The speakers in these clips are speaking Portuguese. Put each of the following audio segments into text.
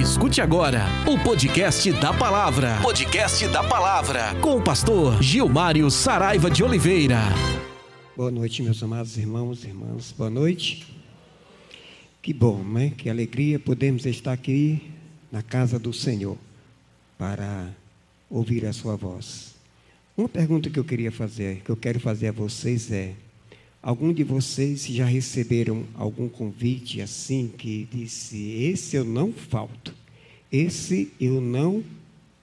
Escute agora o podcast da palavra. Podcast da palavra. Com o pastor Gilmário Saraiva de Oliveira. Boa noite, meus amados irmãos e irmãs. Boa noite. Que bom, né? Que alegria podemos estar aqui na casa do Senhor para ouvir a sua voz. Uma pergunta que eu queria fazer, que eu quero fazer a vocês é: algum de vocês já receberam algum convite assim que disse: esse eu não falto, esse eu não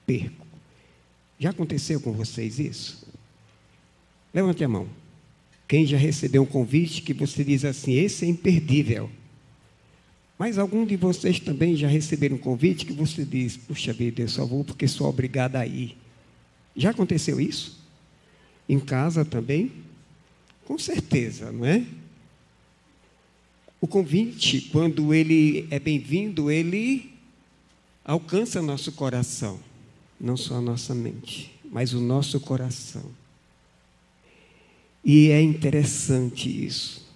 perco? Já aconteceu com vocês isso? Levante a mão. Quem já recebeu um convite que você diz assim: esse é imperdível. Mas algum de vocês também já receberam um convite que você diz: puxa vida, eu só vou porque sou obrigada a ir. Já aconteceu isso? Em casa também? Com certeza, não é? O convite, quando ele é bem-vindo, ele alcança nosso coração, não só a nossa mente, mas o nosso coração. E é interessante isso.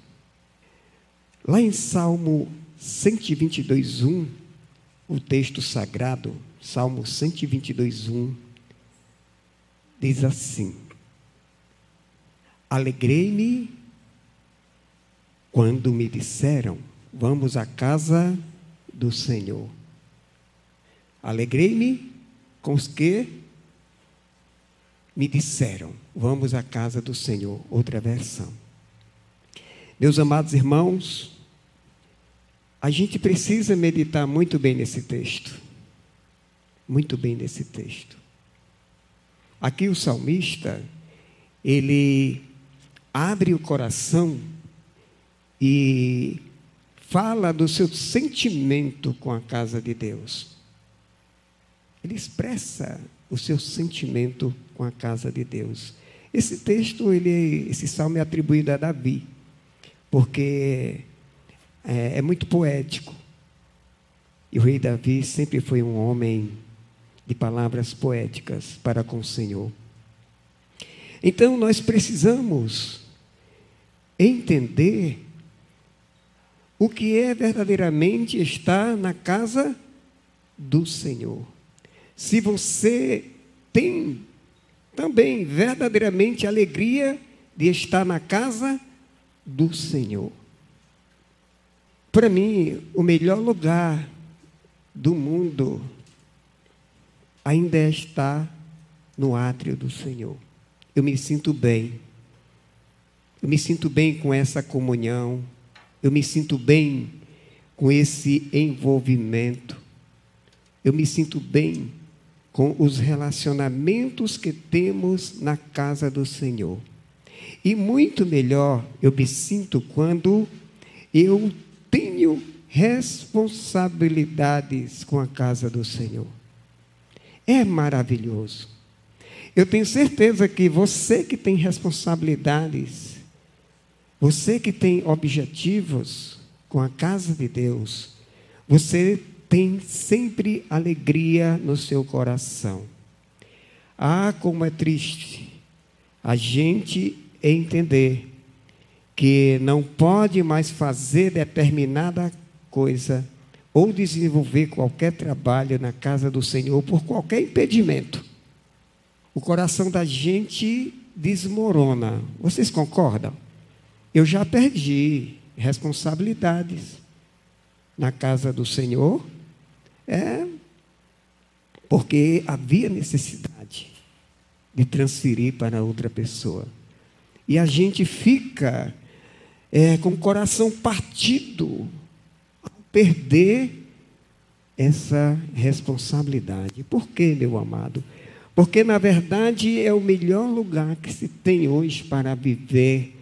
Lá em Salmo 122, 1, o texto sagrado, Salmo 122, 1, diz assim: Alegrei-me quando me disseram: Vamos à casa do Senhor. Alegrei-me com os que me disseram: Vamos à casa do Senhor. Outra versão. Meus amados irmãos, a gente precisa meditar muito bem nesse texto. Muito bem nesse texto. Aqui o salmista, ele abre o coração e fala do seu sentimento com a casa de Deus. Ele expressa o seu sentimento com a casa de Deus. Esse texto, ele, esse salmo é atribuído a Davi, porque é, é muito poético. E o rei Davi sempre foi um homem de palavras poéticas para com o Senhor. Então nós precisamos entender o que é verdadeiramente estar na casa do Senhor. Se você tem também verdadeiramente alegria de estar na casa do Senhor. Para mim, o melhor lugar do mundo ainda é estar no átrio do Senhor. Eu me sinto bem. Eu me sinto bem com essa comunhão. Eu me sinto bem com esse envolvimento. Eu me sinto bem com os relacionamentos que temos na casa do Senhor. E muito melhor eu me sinto quando eu tenho responsabilidades com a casa do Senhor. É maravilhoso. Eu tenho certeza que você que tem responsabilidades, você que tem objetivos com a casa de Deus, você tem sempre alegria no seu coração. Ah, como é triste a gente entender que não pode mais fazer determinada coisa ou desenvolver qualquer trabalho na casa do Senhor por qualquer impedimento. O coração da gente desmorona. Vocês concordam? Eu já perdi responsabilidades na casa do Senhor, é porque havia necessidade de transferir para outra pessoa. E a gente fica é, com o coração partido ao perder essa responsabilidade. Por quê, meu amado? Porque, na verdade, é o melhor lugar que se tem hoje para viver.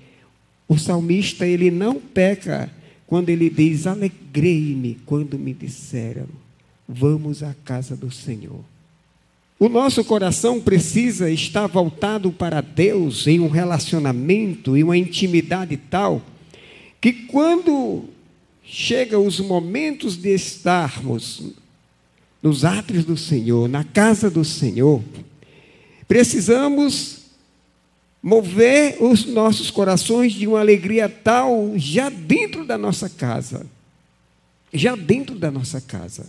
O salmista, ele não peca quando ele diz: Alegrei-me quando me disseram, vamos à casa do Senhor. O nosso coração precisa estar voltado para Deus em um relacionamento, em uma intimidade tal que quando chegam os momentos de estarmos nos átrios do Senhor, na casa do Senhor, precisamos mover os nossos corações de uma alegria tal já dentro da nossa casa. Já dentro da nossa casa.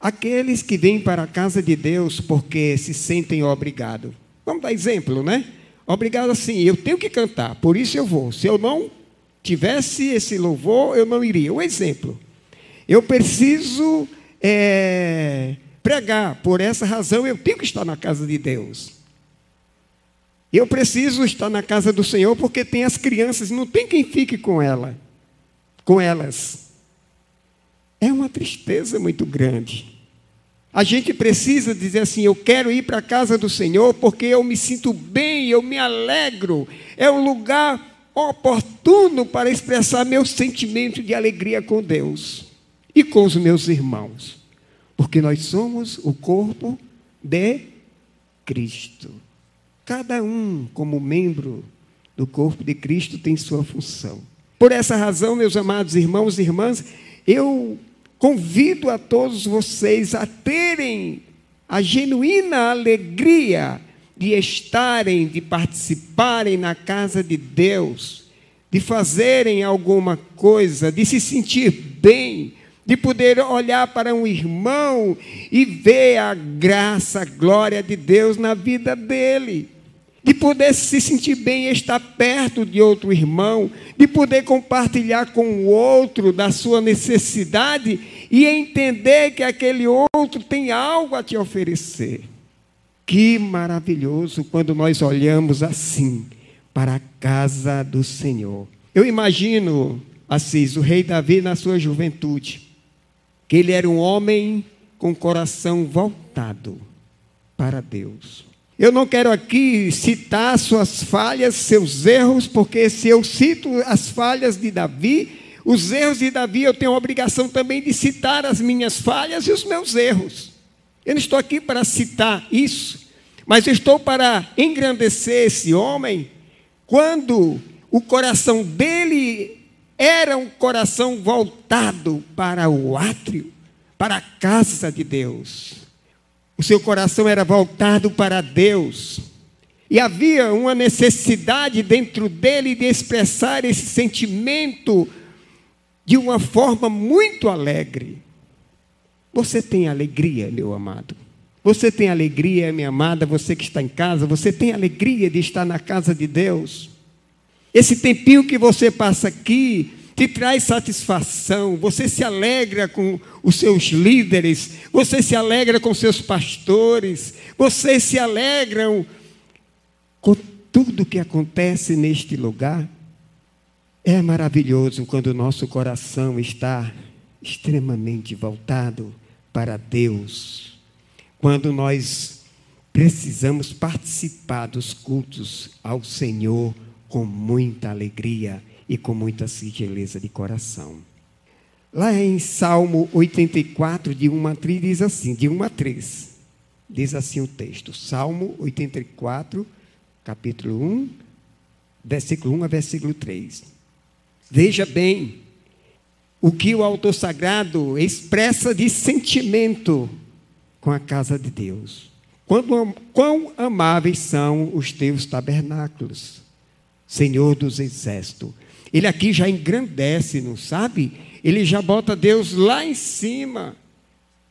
Aqueles que vêm para a casa de Deus porque se sentem obrigados. Vamos dar exemplo, né? Obrigado assim, eu tenho que cantar, por isso eu vou. Se eu não tivesse esse louvor, eu não iria. Um exemplo. Eu preciso é, pregar, por essa razão eu tenho que estar na casa de Deus. Eu preciso estar na casa do Senhor porque tem as crianças, não tem quem fique com ela, com elas. É uma tristeza muito grande. A gente precisa dizer assim: eu quero ir para a casa do Senhor porque eu me sinto bem, eu me alegro. É um lugar oportuno para expressar meu sentimento de alegria com Deus e com os meus irmãos, porque nós somos o corpo de Cristo. Cada um, como membro do corpo de Cristo, tem sua função. Por essa razão, meus amados irmãos e irmãs, eu convido a todos vocês a terem a genuína alegria de estarem, de participarem na casa de Deus, de fazerem alguma coisa, de se sentir bem, de poder olhar para um irmão e ver a graça, a glória de Deus na vida dele de poder se sentir bem e estar perto de outro irmão, de poder compartilhar com o outro da sua necessidade e entender que aquele outro tem algo a te oferecer. Que maravilhoso quando nós olhamos assim para a casa do Senhor. Eu imagino, Assis, o rei Davi na sua juventude, que ele era um homem com o coração voltado para Deus. Eu não quero aqui citar suas falhas, seus erros, porque se eu cito as falhas de Davi, os erros de Davi, eu tenho a obrigação também de citar as minhas falhas e os meus erros. Eu não estou aqui para citar isso, mas estou para engrandecer esse homem quando o coração dele era um coração voltado para o átrio, para a casa de Deus. O seu coração era voltado para Deus. E havia uma necessidade dentro dele de expressar esse sentimento de uma forma muito alegre. Você tem alegria, meu amado? Você tem alegria, minha amada, você que está em casa, você tem alegria de estar na casa de Deus? Esse tempinho que você passa aqui, te traz satisfação, você se alegra com os seus líderes, você se alegra com seus pastores, vocês se alegram com tudo que acontece neste lugar. É maravilhoso quando o nosso coração está extremamente voltado para Deus. Quando nós precisamos participar dos cultos ao Senhor com muita alegria e com muita singeleza de coração. Lá em Salmo 84, de 1 a 3, diz assim, de 1 a 3, diz assim o texto, Salmo 84, capítulo 1, versículo 1 a versículo 3. Veja bem o que o autor sagrado expressa de sentimento com a casa de Deus. Quando, quão amáveis são os teus tabernáculos, Senhor dos exércitos. Ele aqui já engrandece, não sabe? Ele já bota Deus lá em cima.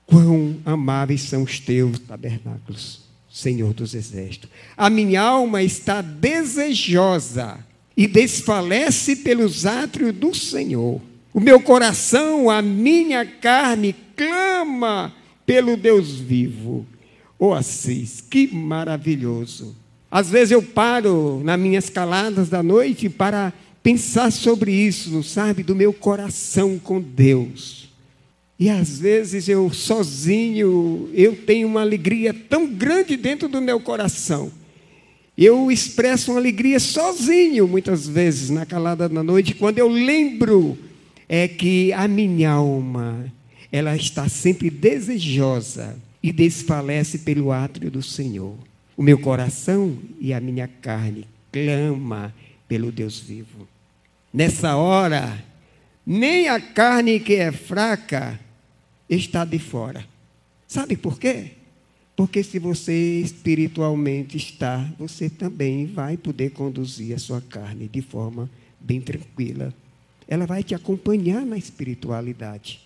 Quão amáveis são os teus tabernáculos, Senhor dos exércitos. A minha alma está desejosa e desfalece pelos átrios do Senhor. O meu coração, a minha carne clama pelo Deus vivo. Oh, Assis, que maravilhoso. Às vezes eu paro nas minhas caladas da noite para pensar sobre isso, não sabe, do meu coração com Deus. E às vezes eu sozinho, eu tenho uma alegria tão grande dentro do meu coração. Eu expresso uma alegria sozinho, muitas vezes, na calada da noite, quando eu lembro é que a minha alma, ela está sempre desejosa e desfalece pelo átrio do Senhor. O meu coração e a minha carne clama pelo Deus vivo. Nessa hora, nem a carne que é fraca está de fora. Sabe por quê? Porque se você espiritualmente está, você também vai poder conduzir a sua carne de forma bem tranquila. Ela vai te acompanhar na espiritualidade.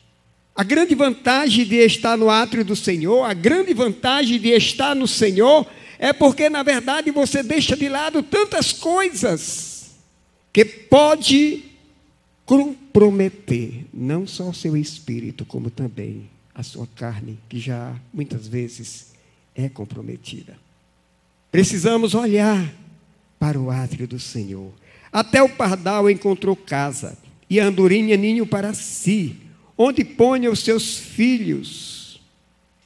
A grande vantagem de estar no átrio do Senhor, a grande vantagem de estar no Senhor, é porque, na verdade, você deixa de lado tantas coisas que pode comprometer não só o seu espírito, como também a sua carne, que já muitas vezes é comprometida. Precisamos olhar para o átrio do Senhor. Até o pardal encontrou casa, e a andorinha ninho para si, onde ponha os seus filhos,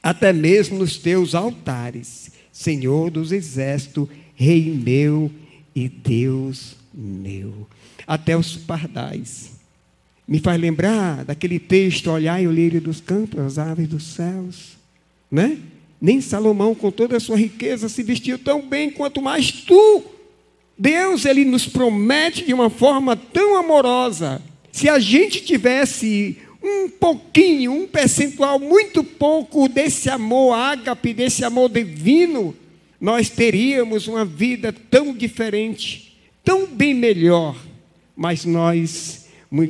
até mesmo nos teus altares, Senhor dos exércitos, Rei meu e Deus meu. Até os pardais. Me faz lembrar daquele texto: olhai o lírio dos campos, as aves dos céus, né? Nem Salomão, com toda a sua riqueza, se vestiu tão bem quanto mais tu. Deus, ele nos promete de uma forma tão amorosa. Se a gente tivesse um pouquinho, um percentual muito pouco desse amor ágape, desse amor divino, nós teríamos uma vida tão diferente, tão bem melhor. Mas nós,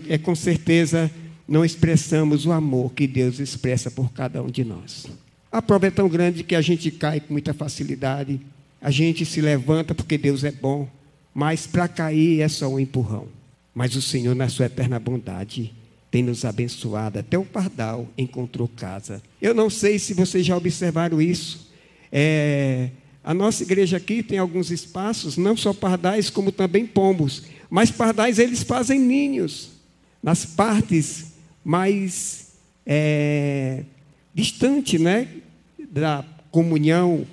é com certeza, não expressamos o amor que Deus expressa por cada um de nós. A prova é tão grande que a gente cai com muita facilidade, a gente se levanta porque Deus é bom, mas para cair é só um empurrão. Mas o Senhor, na sua eterna bondade, tem nos abençoado. Até o pardal encontrou casa. Eu não sei se vocês já observaram isso. É, a nossa igreja aqui tem alguns espaços, não só pardais, como também pombos. Mas pardais, eles fazem ninhos nas partes mais é, distantes né, da comunhão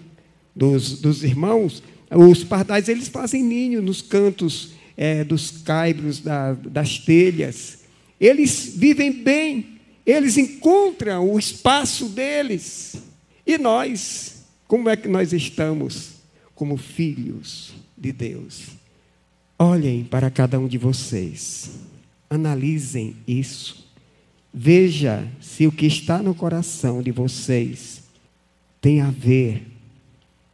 dos, dos irmãos. Os pardais, eles fazem ninho nos cantos é, dos caibros, da, das telhas eles vivem bem, eles encontram o espaço deles. E nós, como é que nós estamos como filhos de Deus? Olhem para cada um de vocês, analisem isso, veja se o que está no coração de vocês tem a ver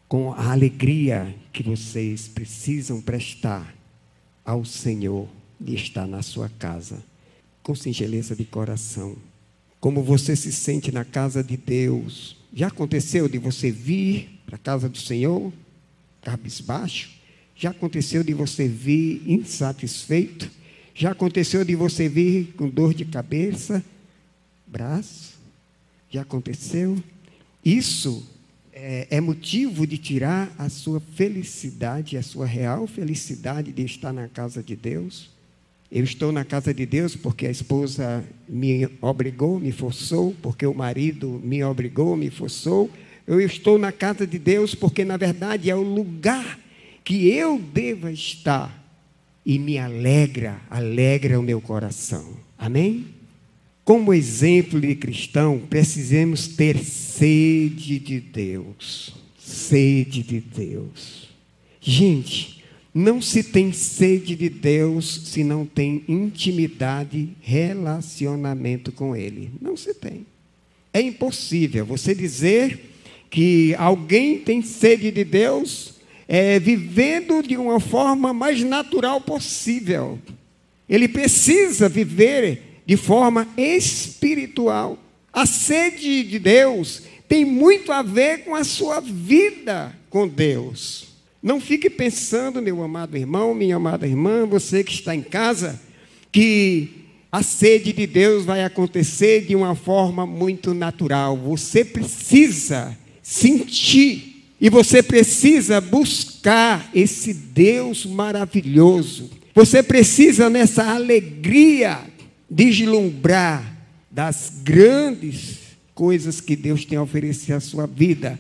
com a alegria que vocês precisam prestar ao Senhor de estar na sua casa com singeleza de coração. Como você se sente na casa de Deus. Já aconteceu de você vir para a casa do Senhor, cabisbaixo? Já aconteceu de você vir insatisfeito? Já aconteceu de você vir com dor de cabeça, braço? Já aconteceu? Isso é, é, motivo de tirar a sua felicidade, a sua real felicidade de estar na casa de Deus? Eu estou na casa de Deus porque a esposa me obrigou, me forçou, porque o marido me obrigou, me forçou. Eu estou na casa de Deus porque, na verdade, é o lugar que eu devo estar e me alegra, alegra o meu coração. Amém? Como exemplo de cristão, precisamos ter sede de Deus. Sede de Deus. Gente, não se tem sede de Deus se não tem intimidade, relacionamento com Ele. Não se tem. É impossível você dizer que alguém tem sede de Deus é, vivendo de uma forma mais natural possível. Ele precisa viver de forma espiritual. A sede de Deus tem muito a ver com a sua vida com Deus. Não fique pensando, meu amado irmão, minha amada irmã, você que está em casa, que a sede de Deus vai acontecer de uma forma muito natural. Você precisa sentir e você precisa buscar esse Deus maravilhoso. Você precisa, nessa alegria, deslumbrar das grandes coisas que Deus tem a oferecer à sua vida.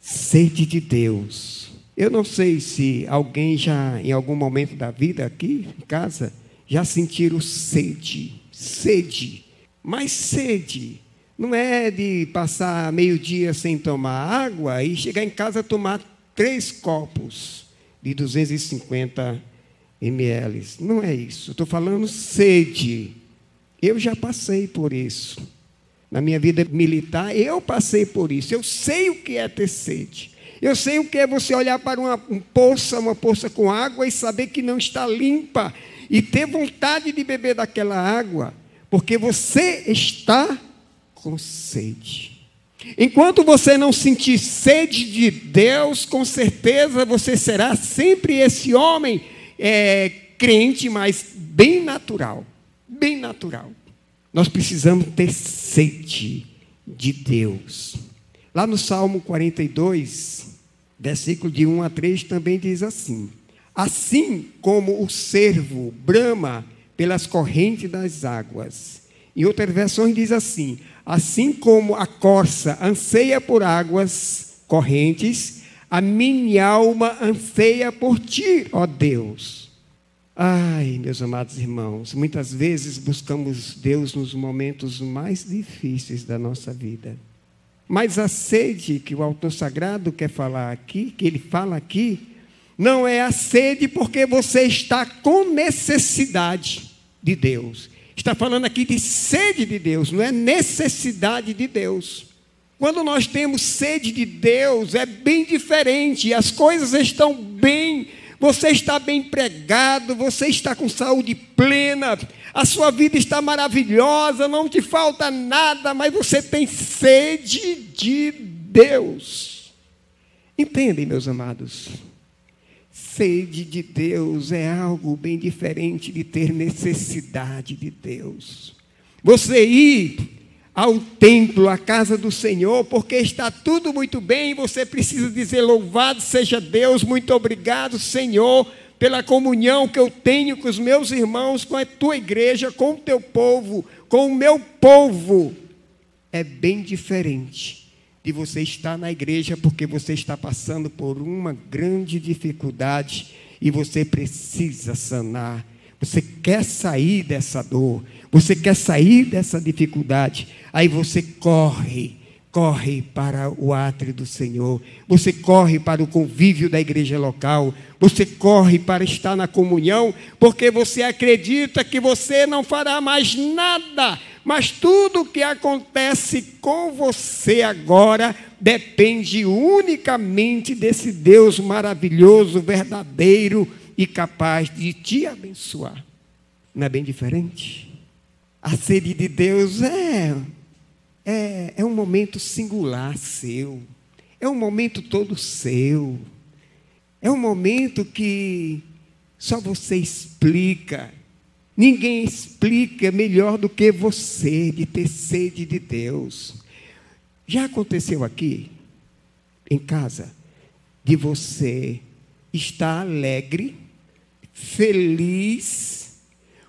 Sede de Deus eu não sei se alguém já, em algum momento da vida aqui em casa, já sentiram sede. Sede. Mas sede não é de passar meio-dia sem tomar água e chegar em casa tomar três copos de 250 ml. Não é isso. Estou falando sede. Eu já passei por isso. Na minha vida militar, eu passei por isso. Eu sei o que é ter sede. Eu sei o que é você olhar para uma poça, uma poça com água e saber que não está limpa e ter vontade de beber daquela água, porque você está com sede. Enquanto você não sentir sede de Deus, com certeza você será sempre esse homem é, crente, mas bem natural. Bem natural. Nós precisamos ter sede de Deus. Lá no Salmo 42, versículo de 1 a 3, também diz assim: Assim como o cervo brama pelas correntes das águas. Em outras versões diz assim: Assim como a corça anseia por águas correntes, a minha alma anseia por ti, ó Deus. Ai, meus amados irmãos, muitas vezes buscamos Deus nos momentos mais difíceis da nossa vida. Mas a sede que o autor sagrado quer falar aqui, que ele fala aqui, não é a sede porque você está com necessidade de Deus. Está falando aqui de sede de Deus, não é necessidade de Deus. Quando nós temos sede de Deus, é bem diferente, as coisas estão bem, você está bem pregado, você está com saúde plena, a sua vida está maravilhosa, não te falta nada, mas você tem sede de Deus. Entendem, meus amados? Sede de Deus é algo bem diferente de ter necessidade de Deus. Você ir ao templo, à casa do Senhor, porque está tudo muito bem, você precisa dizer: Louvado seja Deus, muito obrigado, Senhor, pela comunhão que eu tenho com os meus irmãos, com a tua igreja, com o teu povo, com o meu povo. É bem diferente de você estar na igreja porque você está passando por uma grande dificuldade e você precisa sanar. Você quer sair dessa dor, você quer sair dessa dificuldade, aí você corre, corre para o átrio do Senhor, você corre para o convívio da igreja local, você corre para estar na comunhão, porque você acredita que você não fará mais nada, mas tudo o que acontece com você agora depende unicamente desse Deus maravilhoso, verdadeiro e capaz de te abençoar. Não é bem diferente? A sede de Deus é, é, é um momento singular seu, é um momento todo seu, é um momento que só você explica. Ninguém explica melhor do que você de ter sede de Deus. Já aconteceu aqui, em casa, de você estar alegre, feliz,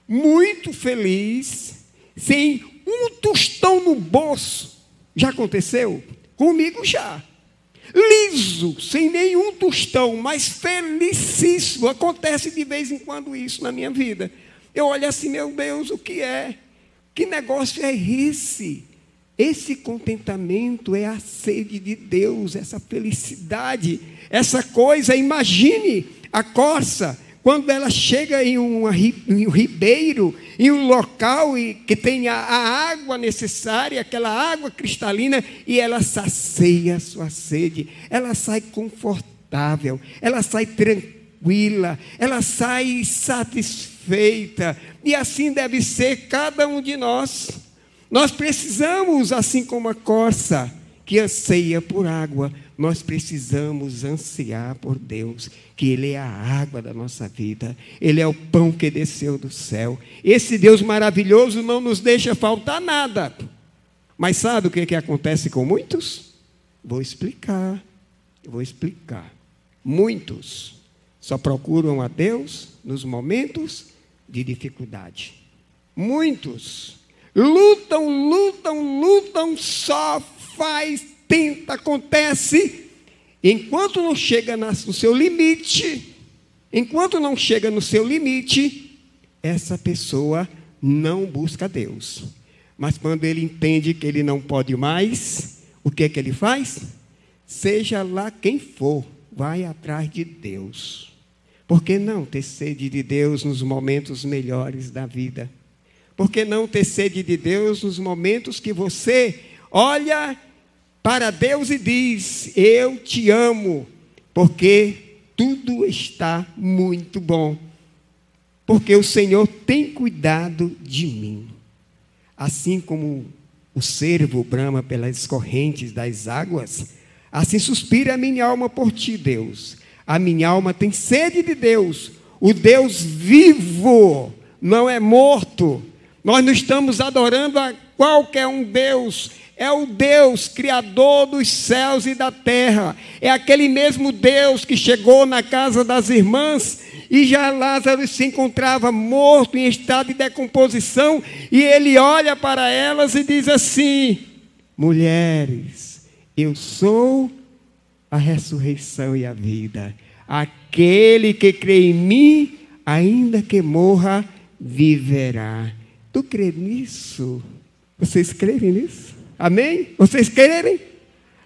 muito feliz, sem um tostão no bolso. Já aconteceu? Comigo já. Liso, sem nenhum tostão, mas felicíssimo. Acontece de vez em quando isso na minha vida. Eu olho assim, meu Deus, o que é? Que negócio é esse? Esse contentamento é a sede de Deus, essa felicidade, essa coisa. Imagine a corça quando ela chega em, um ribeiro, em um local que tem a, a água necessária, aquela água cristalina, e ela sacia a sua sede, ela sai confortável, ela sai tranquila, ela sai satisfeita, e assim deve ser cada um de nós. Nós precisamos, assim como a corça que anseia por água, nós precisamos ansiar por Deus, que Ele é a água da nossa vida, Ele é o pão que desceu do céu. Esse Deus maravilhoso não nos deixa faltar nada. Mas sabe o que, que acontece com muitos? Vou explicar, vou explicar. Muitos só procuram a Deus nos momentos de dificuldade. Muitos lutam, lutam, lutam, só faz tenta, acontece, enquanto não chega no seu limite, enquanto não chega no seu limite, essa pessoa não busca Deus. Mas quando ele entende que ele não pode mais, o que é que ele faz? Seja lá quem for, vai atrás de Deus. Por que não ter sede de Deus nos momentos melhores da vida? Por que não ter sede de Deus nos momentos que você olha para Deus e diz: Eu te amo, porque tudo está muito bom, porque o Senhor tem cuidado de mim. Assim como o o cervo brama pelas correntes das águas, assim suspira a minha alma por ti, Deus. A minha alma tem sede de Deus, o Deus vivo, não é morto. Nós não estamos adorando a qualquer um Deus, é o Deus criador dos céus e da terra. É aquele mesmo Deus que chegou na casa das irmãs e já Lázaro se encontrava morto em estado de decomposição e ele olha para elas e diz assim: Mulheres, eu sou a ressurreição e a vida. Aquele que crê em mim, ainda que morra, viverá. Tu crê nisso? Vocês creem nisso? Amém? Vocês querem?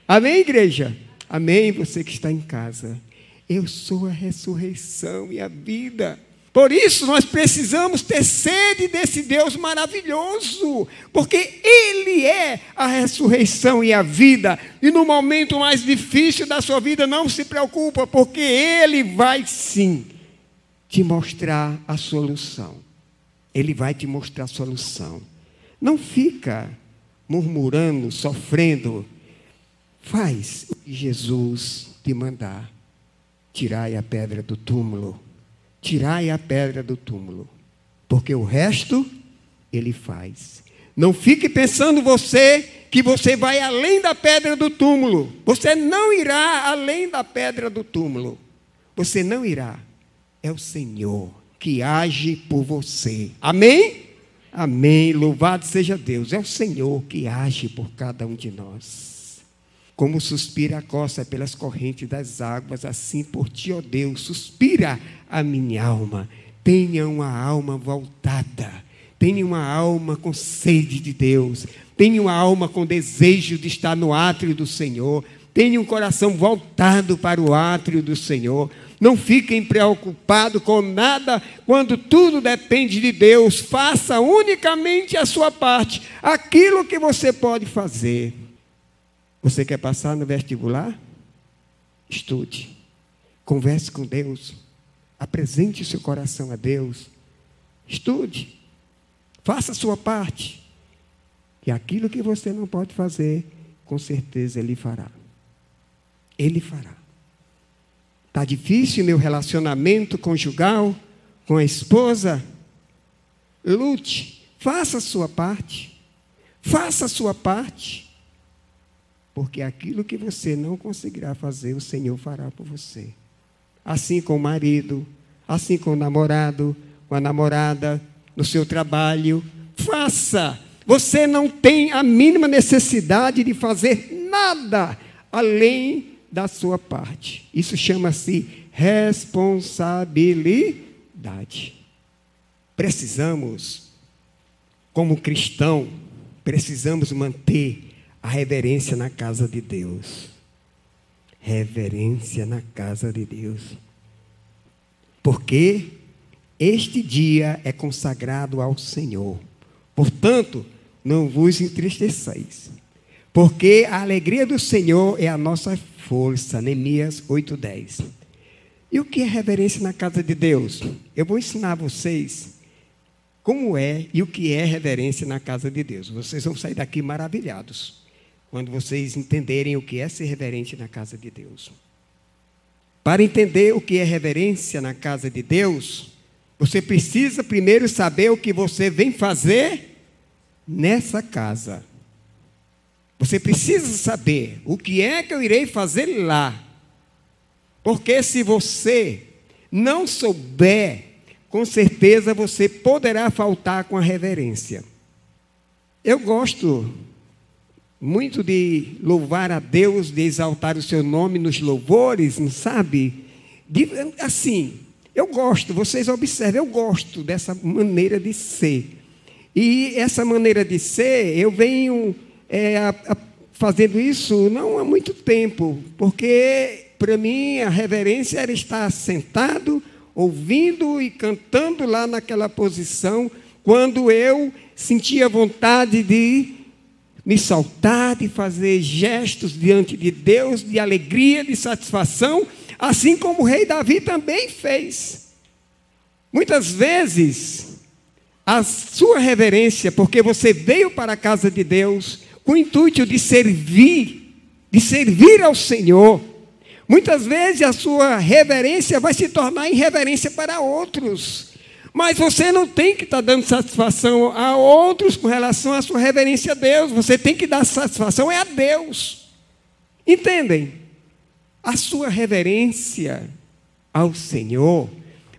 Amém, igreja? Amém, você que está em casa. Eu sou a ressurreição e a vida. Por isso nós precisamos ter sede desse Deus maravilhoso, porque Ele é a ressurreição e a vida. E no momento mais difícil da sua vida, não se preocupa, porque Ele vai sim te mostrar a solução. Ele vai te mostrar a solução. Não fica murmurando, sofrendo. Faz o que Jesus te mandar. Tirai a pedra do túmulo. Tirai a pedra do túmulo. Porque o resto ele faz. Não fique pensando você que você vai além da pedra do túmulo. Você não irá além da pedra do túmulo. Você não irá. É o Senhor que age por você. Amém? Amém. Louvado seja Deus. É o Senhor que age por cada um de nós. Como suspira a costa pelas correntes das águas, assim por ti, ó Deus, suspira a minha alma. Tenha uma alma voltada. Tenha uma alma com sede de Deus. Tenha uma alma com desejo de estar no átrio do Senhor. Tenha um coração voltado para o átrio do Senhor. Não fiquem preocupados com nada quando tudo depende de Deus. Faça unicamente a sua parte, aquilo que você pode fazer. Você quer passar no vestibular? Estude. Converse com Deus. Apresente seu coração a Deus. Estude. Faça a sua parte. E aquilo que você não pode fazer, com certeza Ele fará. Ele fará. Está difícil meu relacionamento conjugal com a esposa? Lute, faça a sua parte. Faça a sua parte. Porque aquilo que você não conseguirá fazer, o Senhor fará por você. Assim com o marido, assim com o namorado, com a namorada, no seu trabalho. Faça. Você não tem a mínima necessidade de fazer nada além da sua parte. Isso chama-se responsabilidade. Precisamos, como cristão, precisamos manter a reverência na casa de Deus. Reverência na casa de Deus. Porque este dia é consagrado ao Senhor. Portanto, não vos entristeçais. Porque a alegria do Senhor é a nossa força. Neemias 8:10. E o que é reverência na casa de Deus? Eu vou ensinar a vocês como é e o que é reverência na casa de Deus. Vocês vão sair daqui maravilhados quando vocês entenderem o que é ser reverente na casa de Deus. Para entender o que é reverência na casa de Deus, você precisa primeiro saber o que você vem fazer nessa casa. Você precisa saber o que é que eu irei fazer lá. Porque se você não souber, com certeza você poderá faltar com a reverência. Eu gosto muito de louvar a Deus, de exaltar o seu nome nos louvores, não sabe? De, assim, eu gosto, vocês observem, eu gosto dessa maneira de ser. E essa maneira de ser, eu venho é, a, a, fazendo isso não há muito tempo, porque para mim a reverência era estar sentado, ouvindo e cantando lá naquela posição, quando eu sentia vontade de me saltar, de fazer gestos diante de Deus, de alegria, de satisfação, assim como o rei Davi também fez. Muitas vezes, a sua reverência, porque você veio para a casa de Deus com o intuito de servir, de servir ao Senhor. Muitas vezes a sua reverência vai se tornar irreverência para outros. Mas você não tem que estar dando satisfação a outros com relação à sua reverência a Deus. Você tem que dar satisfação é a Deus. Entendem? A sua reverência ao Senhor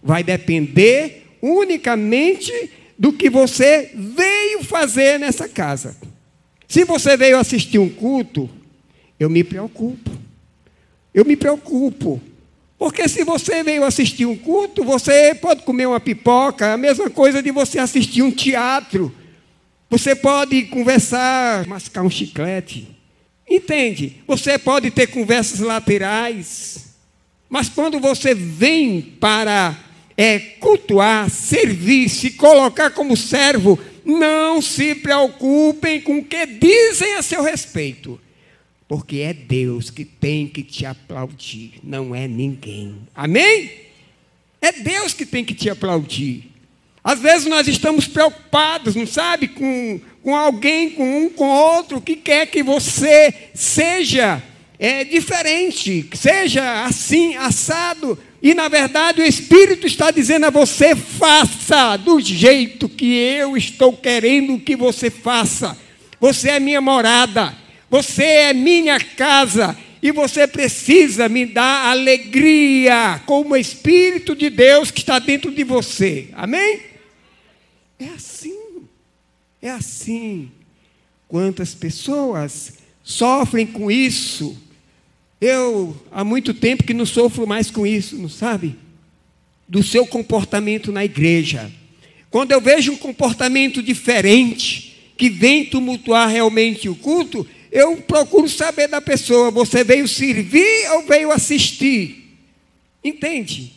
vai depender unicamente do que você veio fazer nessa casa. Se você veio assistir um culto, eu me preocupo. Eu me preocupo. Porque se você veio assistir um culto, você pode comer uma pipoca, a mesma coisa de você assistir um teatro. Você pode conversar, mascar um chiclete. Entende? Você pode ter conversas laterais. Mas quando você vem para é, cultuar, servir, se colocar como servo, não se preocupem com o que dizem a seu respeito. Porque é Deus que tem que te aplaudir, não é ninguém. Amém? É Deus que tem que te aplaudir. Às vezes nós estamos preocupados, não sabe, com, com alguém, com um, com outro, que quer que você seja é, diferente, seja assim, assado. E na verdade o Espírito está dizendo a você: faça do jeito que eu estou querendo que você faça. Você é minha morada. Você é minha casa e você precisa me dar alegria com o Espírito de Deus que está dentro de você. Amém? É assim. É assim. Quantas pessoas sofrem com isso? Eu há muito tempo que não sofro mais com isso, não sabe? Do seu comportamento na igreja. Quando eu vejo um comportamento diferente, que vem tumultuar realmente o culto, eu procuro saber da pessoa: você veio servir ou veio assistir? Entende?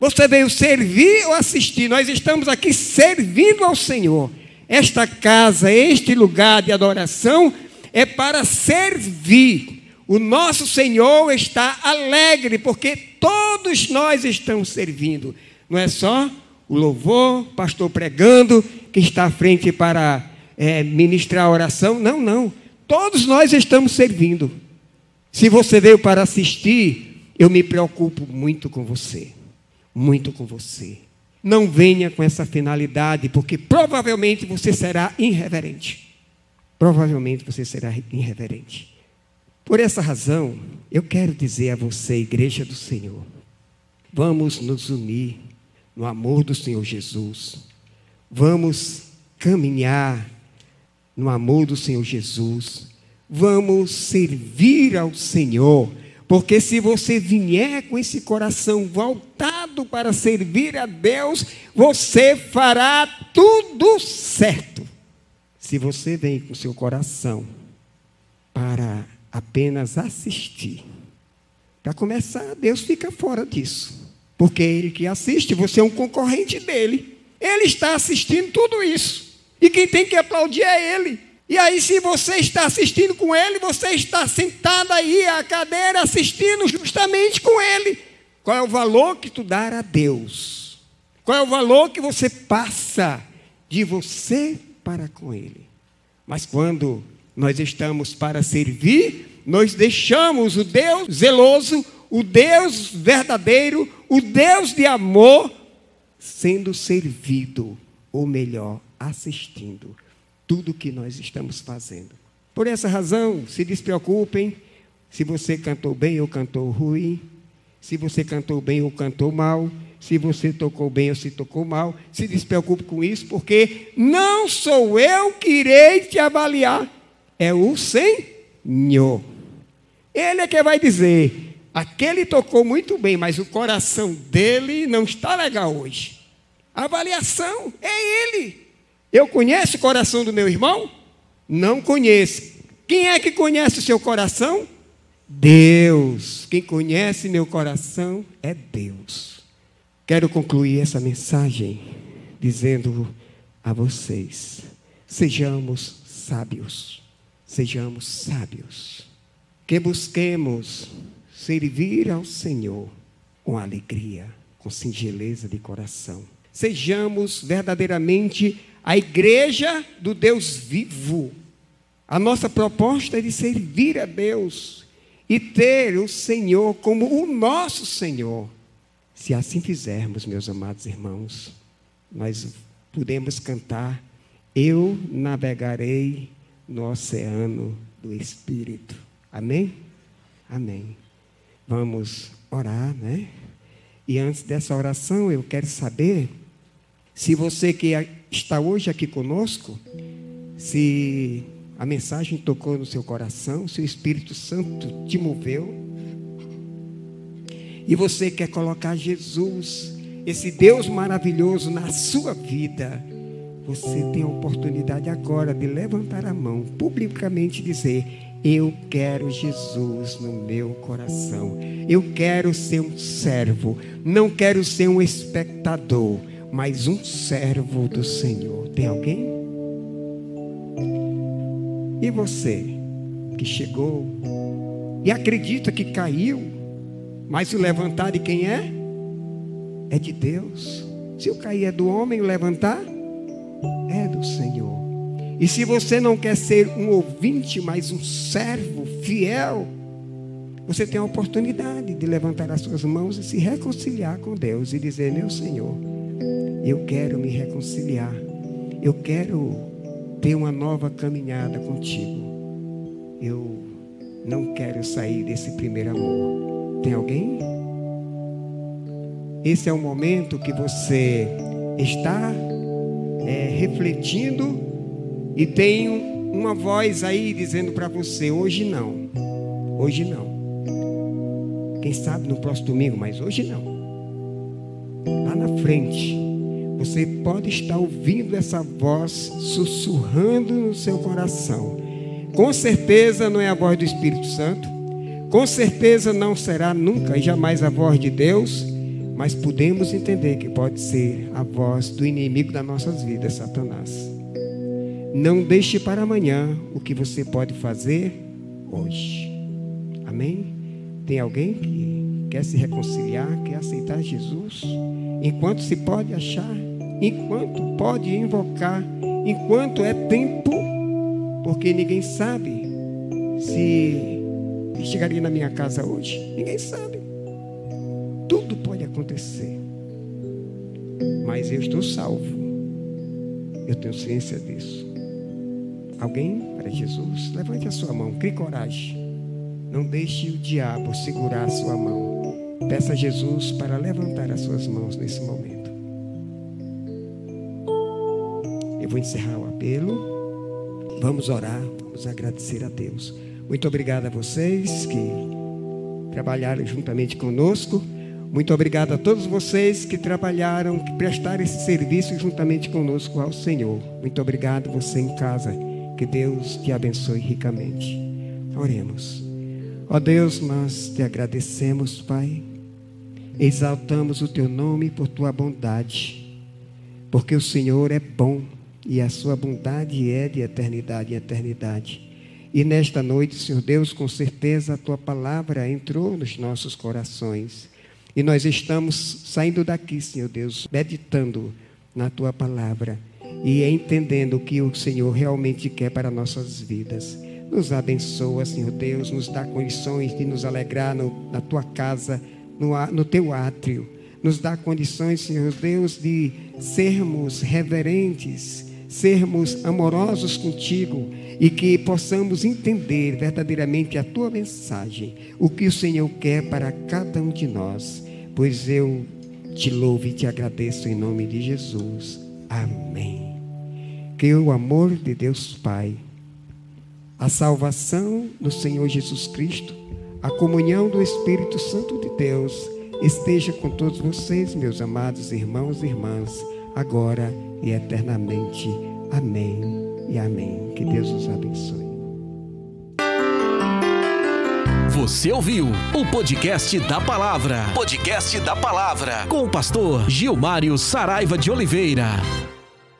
Você veio servir ou assistir? Nós estamos aqui servindo ao Senhor. Esta casa, este lugar de adoração é para servir. O nosso Senhor está alegre porque todos nós estamos servindo. Não é só o louvor, pastor pregando, que está à frente para é, ministrar a oração. Não, não. Todos nós estamos servindo. Se você veio para assistir, eu me preocupo muito com você. Muito com você. Não venha com essa finalidade, porque provavelmente você será irreverente. Provavelmente você será irreverente. Por essa razão, eu quero dizer a você, igreja do Senhor, vamos nos unir no amor do Senhor Jesus. Vamos caminhar no amor do Senhor Jesus. Vamos servir ao Senhor. Porque se você vier com esse coração voltado para servir a Deus, você fará tudo certo. Se você vem com seu coração para apenas assistir, para começar, Deus fica fora disso. Porque ele que assiste, você é um concorrente dele. Ele está assistindo tudo isso. E quem tem que aplaudir é ele. E aí, se você está assistindo com ele, você está sentado aí à cadeira assistindo justamente com ele. Qual é o valor que tu dá a Deus? Qual é o valor que você passa de você para com ele? Mas quando nós estamos para servir, nós deixamos o Deus zeloso, o Deus verdadeiro, o Deus de amor, sendo servido, ou melhor, assistindo tudo que nós estamos fazendo. Por essa razão, se despreocupem se você cantou bem ou cantou ruim, se você cantou bem ou cantou mal, se você tocou bem ou se tocou mal, se despreocupe com isso, porque não sou eu que irei te avaliar, é o Senhor. Ele é que vai dizer: aquele tocou muito bem, mas o coração dele não está legal hoje. A avaliação é ele. Eu conheço o coração do meu irmão? Não conheço. Quem é que conhece o seu coração? Deus. Quem conhece meu coração é Deus. Quero concluir essa mensagem dizendo a vocês: sejamos sábios. Sejamos sábios. Que busquemos servir ao Senhor com alegria, com singeleza de coração sejamos verdadeiramente a igreja do Deus vivo. A nossa proposta é de servir a Deus e ter o Senhor como o nosso Senhor. Se assim fizermos, meus amados irmãos, nós podemos cantar: Eu navegarei no oceano do Espírito. Amém? Amém. Vamos orar, né? E antes dessa oração, eu quero saber se você que está hoje aqui conosco, se a mensagem tocou no seu coração, se o Espírito Santo te moveu, e você quer colocar Jesus, esse Deus maravilhoso, na sua vida, você tem a oportunidade agora de levantar a mão, publicamente dizer: Eu quero Jesus no meu coração. Eu quero ser um servo. Não quero ser um espectador, mas um servo do Senhor. Tem alguém? E você que chegou e acredita que caiu, mas o levantar de quem é? É de Deus. Se o cair é do homem, o levantar é do Senhor. E se você não quer ser um ouvinte, mas um servo fiel, você tem a oportunidade de levantar as suas mãos e se reconciliar com Deus e dizer: Meu Senhor, eu quero me reconciliar, eu quero ter uma nova caminhada contigo. Eu não quero sair desse primeiro amor. Tem alguém? Esse é o momento que você está refletindo e tem uma voz aí dizendo para você: hoje não, hoje não. Quem sabe no próximo domingo, mas hoje não. Lá na frente, você pode estar ouvindo essa voz sussurrando no seu coração. Com certeza não é a voz do Espírito Santo. Com certeza não será nunca e jamais a voz de Deus mas podemos entender que pode ser a voz do inimigo das nossas vidas, Satanás. Não deixe para amanhã o que você pode fazer hoje. Amém? Tem alguém que quer se reconciliar, quer aceitar Jesus? Enquanto se pode achar, enquanto pode invocar, enquanto é tempo, porque ninguém sabe se chegaria na minha casa hoje. Ninguém sabe. Tudo pode acontecer. Mas eu estou salvo. Eu tenho ciência disso. Alguém para Jesus? Levante a sua mão, crie coragem. Não deixe o diabo segurar a sua mão. Peça a Jesus para levantar as suas mãos nesse momento. Eu vou encerrar o apelo. Vamos orar, vamos agradecer a Deus. Muito obrigado a vocês que trabalharam juntamente conosco. Muito obrigado a todos vocês que trabalharam, que prestaram esse serviço juntamente conosco ao Senhor. Muito obrigado você em casa. Que Deus te abençoe ricamente. Oremos. Ó Deus, nós te agradecemos, Pai. Exaltamos o teu nome por tua bondade. Porque o Senhor é bom e a sua bondade é de eternidade em eternidade. E nesta noite, Senhor Deus, com certeza a tua palavra entrou nos nossos corações e nós estamos saindo daqui, Senhor Deus, meditando na tua palavra e entendendo o que o Senhor realmente quer para nossas vidas. Nos abençoa, Senhor Deus, nos dá condições de nos alegrar no, na tua casa, no, no teu átrio. Nos dá condições, Senhor Deus, de sermos reverentes, sermos amorosos contigo e que possamos entender verdadeiramente a tua mensagem, o que o Senhor quer para cada um de nós pois eu te louvo e te agradeço em nome de Jesus. Amém. Que o amor de Deus Pai, a salvação do Senhor Jesus Cristo, a comunhão do Espírito Santo de Deus esteja com todos vocês, meus amados irmãos e irmãs, agora e eternamente. Amém e amém. Que Deus os abençoe. Você ouviu o podcast da palavra. Podcast da palavra. Com o pastor Gilmário Saraiva de Oliveira.